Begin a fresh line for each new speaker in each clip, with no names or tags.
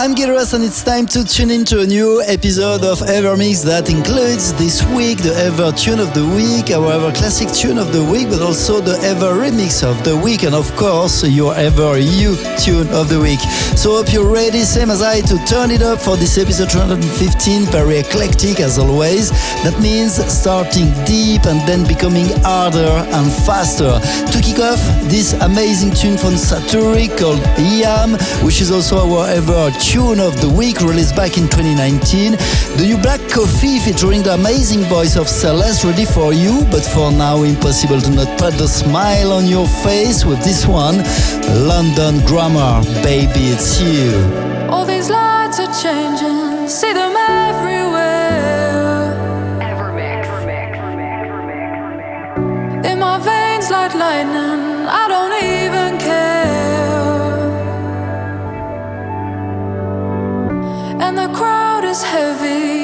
I'm Gilras and it's time to tune into a new episode of Evermix that includes this week the Ever Tune of the Week, our Ever Classic Tune of the Week, but also the Ever Remix of the Week, and of course your Ever You Tune of the Week. So hope you're ready, same as I, to turn it up for this episode 215, very eclectic as always. That means starting deep and then becoming harder and faster. To kick off this amazing tune from Satori called Yam, which is also our Ever Tune of the Week released back in 2019. The new Black Coffee featuring the amazing voice of Celeste ready for you, but for now impossible to not put the smile on your face with this one, London Grammar, Baby It's You.
All these lights are changing, see them everywhere. In my veins like lightning, I don't even is heavy,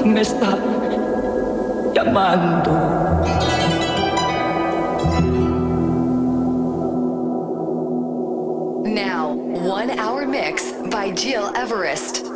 alguien me
está llamando. Now, one hour mix by
Gil Everest.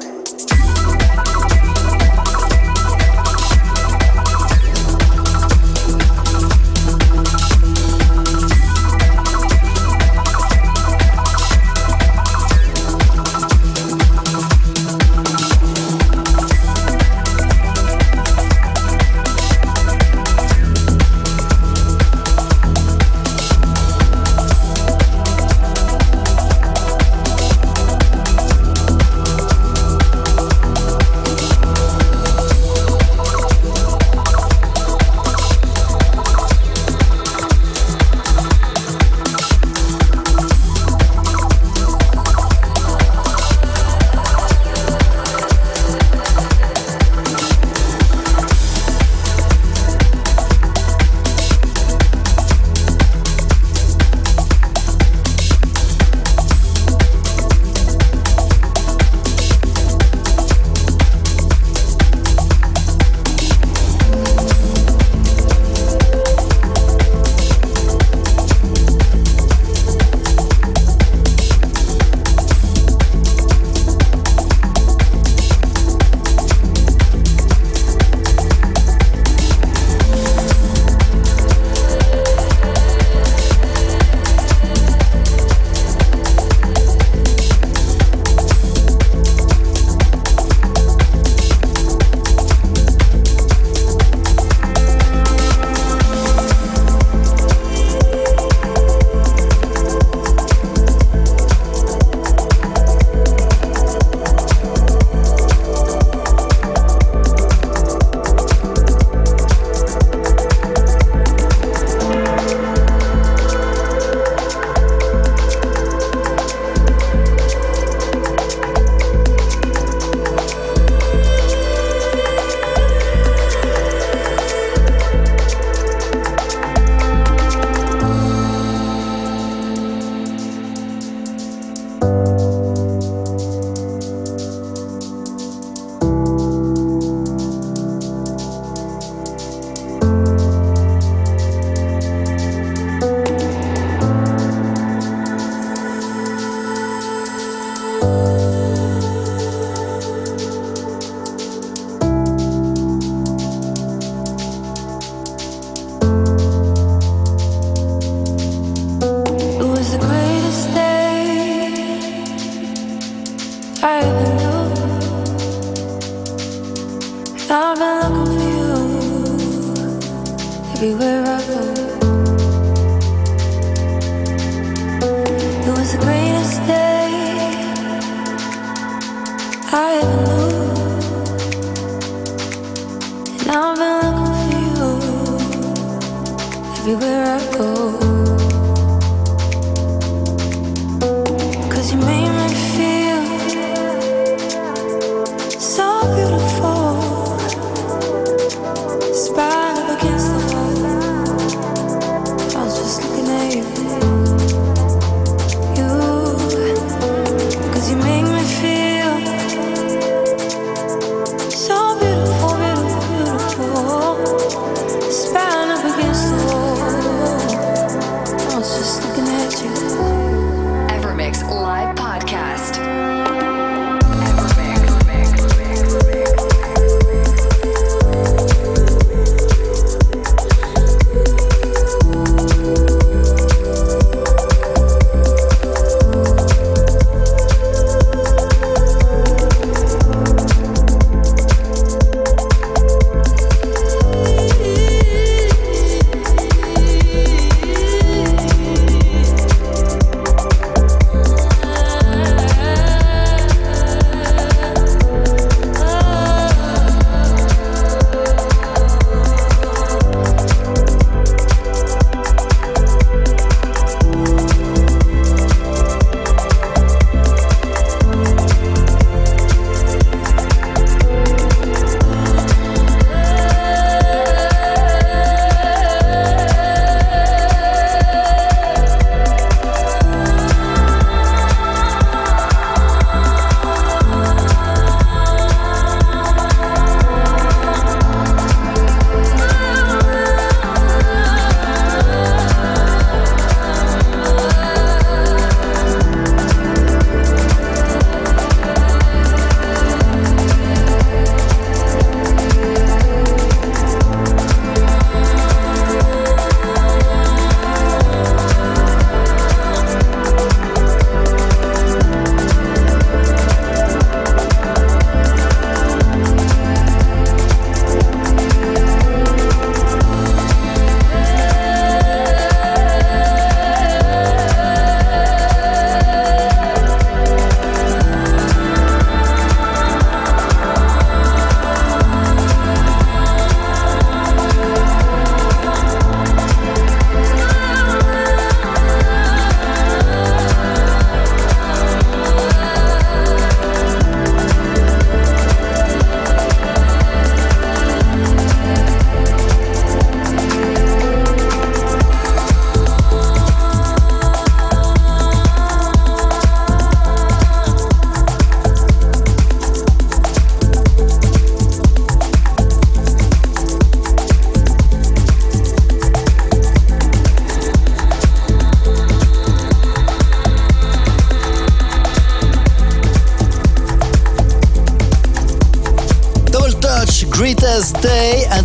watching.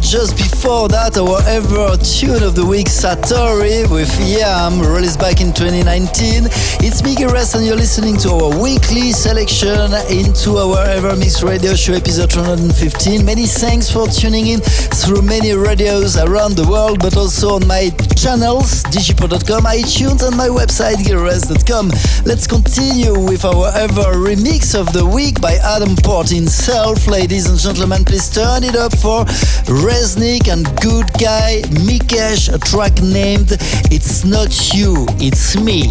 Just before that, our ever tune of the week, Satori with Yam, released back in 2019. It's Miguel Rest, and you're listening to our weekly selection into our Ever Mix Radio Show episode 215. Many thanks for tuning in through many radios around the world, but also on my channels, digipod.com, iTunes, and my website, gearres.com. Let's continue with our ever remix of the week by Adam Port himself. Ladies and gentlemen, please turn it up for Reznik and Good Guy Mikesh, a track named It's Not You, It's Me.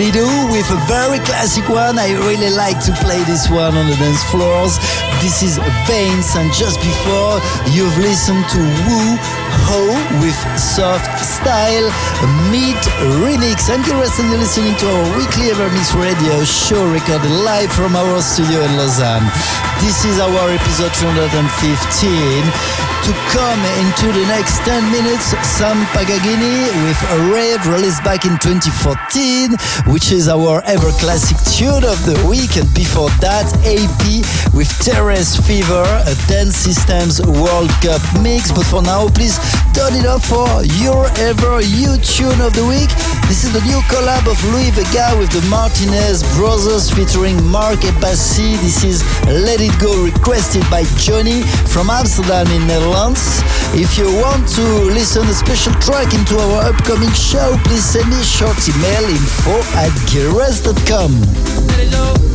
Sinsei Lido with a very classic one. I really like to play this one on the dance floors. This is Veins, and just before you've listened to Woo Ho with Soft Style Mid Remix. I'm you're listening to our weekly Evermix radio show recorded live from our studio in Lausanne. This is our episode 215 to come into the next 10 minutes, Sam Paganini with a rave released back in 2014, which is our ever classic tune of the week. And before that, AP with Terrace Fever, a Dance Systems World Cup mix. But for now, please turn it up for your ever you tune of the week. This is the new collab of Louie Vega with the Martinez Brothers featuring Mark Ebassi. This is Let It Go requested by Johnny from Amsterdam in Netherlands. If you want to listen a special track into our upcoming show, please send me a short email info at gilres.com.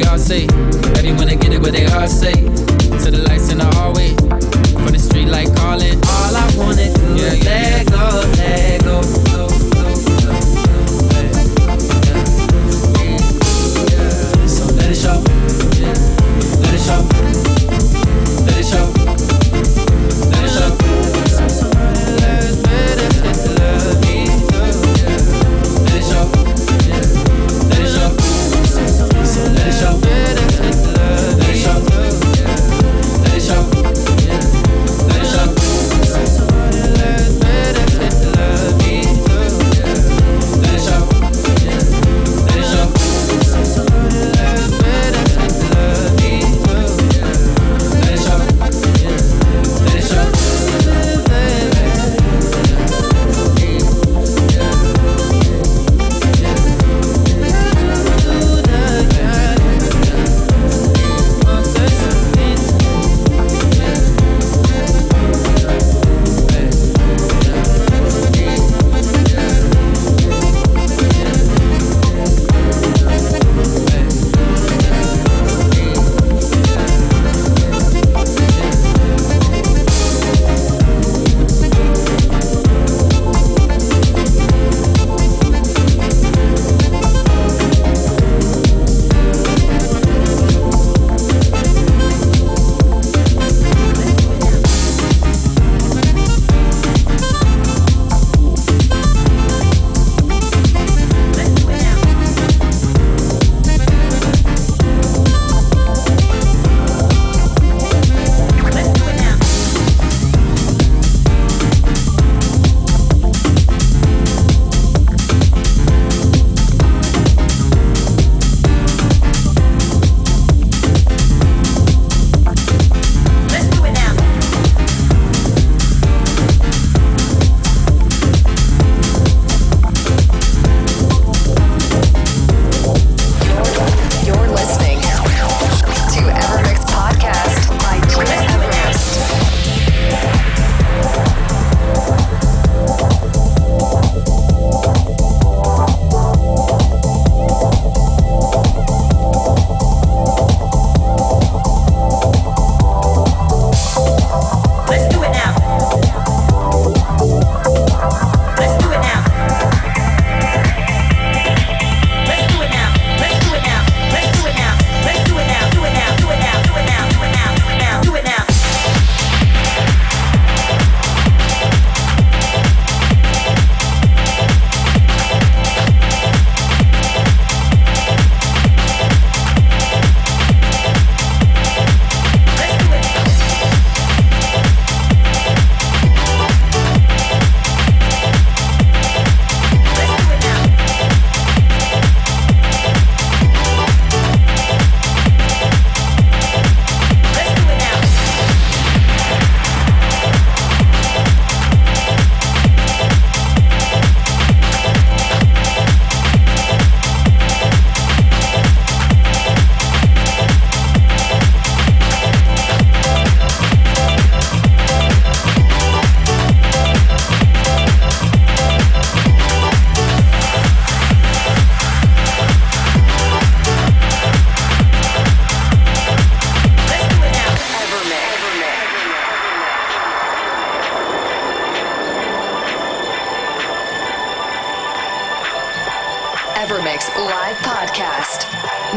they all say. Daddy wanna get it, but they all
say. To the lights in the hallway, from the street like calling. All I wanna do yeah, is yeah. let go, let go.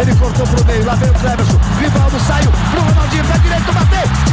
Ele cortou pro meio, lá vem o Cleberson.
Rivaldo
saiu pro Ronaldinho, pé direito, bateu.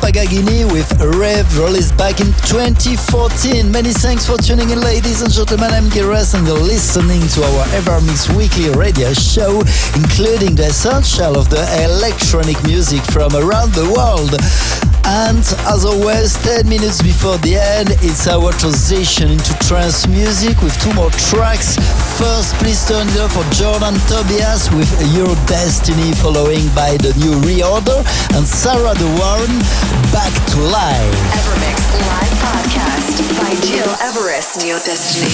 Paganini with Rev, released back in 2014. Many thanks for tuning in, ladies and gentlemen. I'm Giras and you're listening to our Evermix weekly radio show, including the essential of the electronic music from around the world. And as always, 10 minutes before the end, it's our transition into trance music with two more tracks. First, please turn it up for Jordan Tobias with Your Destiny, following by the new reorder, and Sarah Warren, Back to Life.
Evermix Live Podcast by Gil Everest. Your Destiny.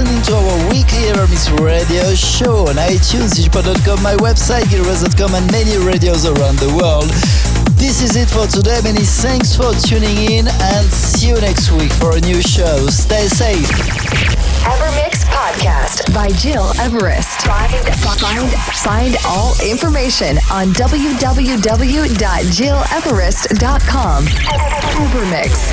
listening to our weekly EverMix radio show on iTunes, digipod.com, my website, gileverest.com, and many radios around the world. This is it for today. Many thanks for tuning in and see you next week for a new show. Stay safe.
Evermix Podcast by Gil Everest. Find, find, find all information on www.gileverest.com. Evermix.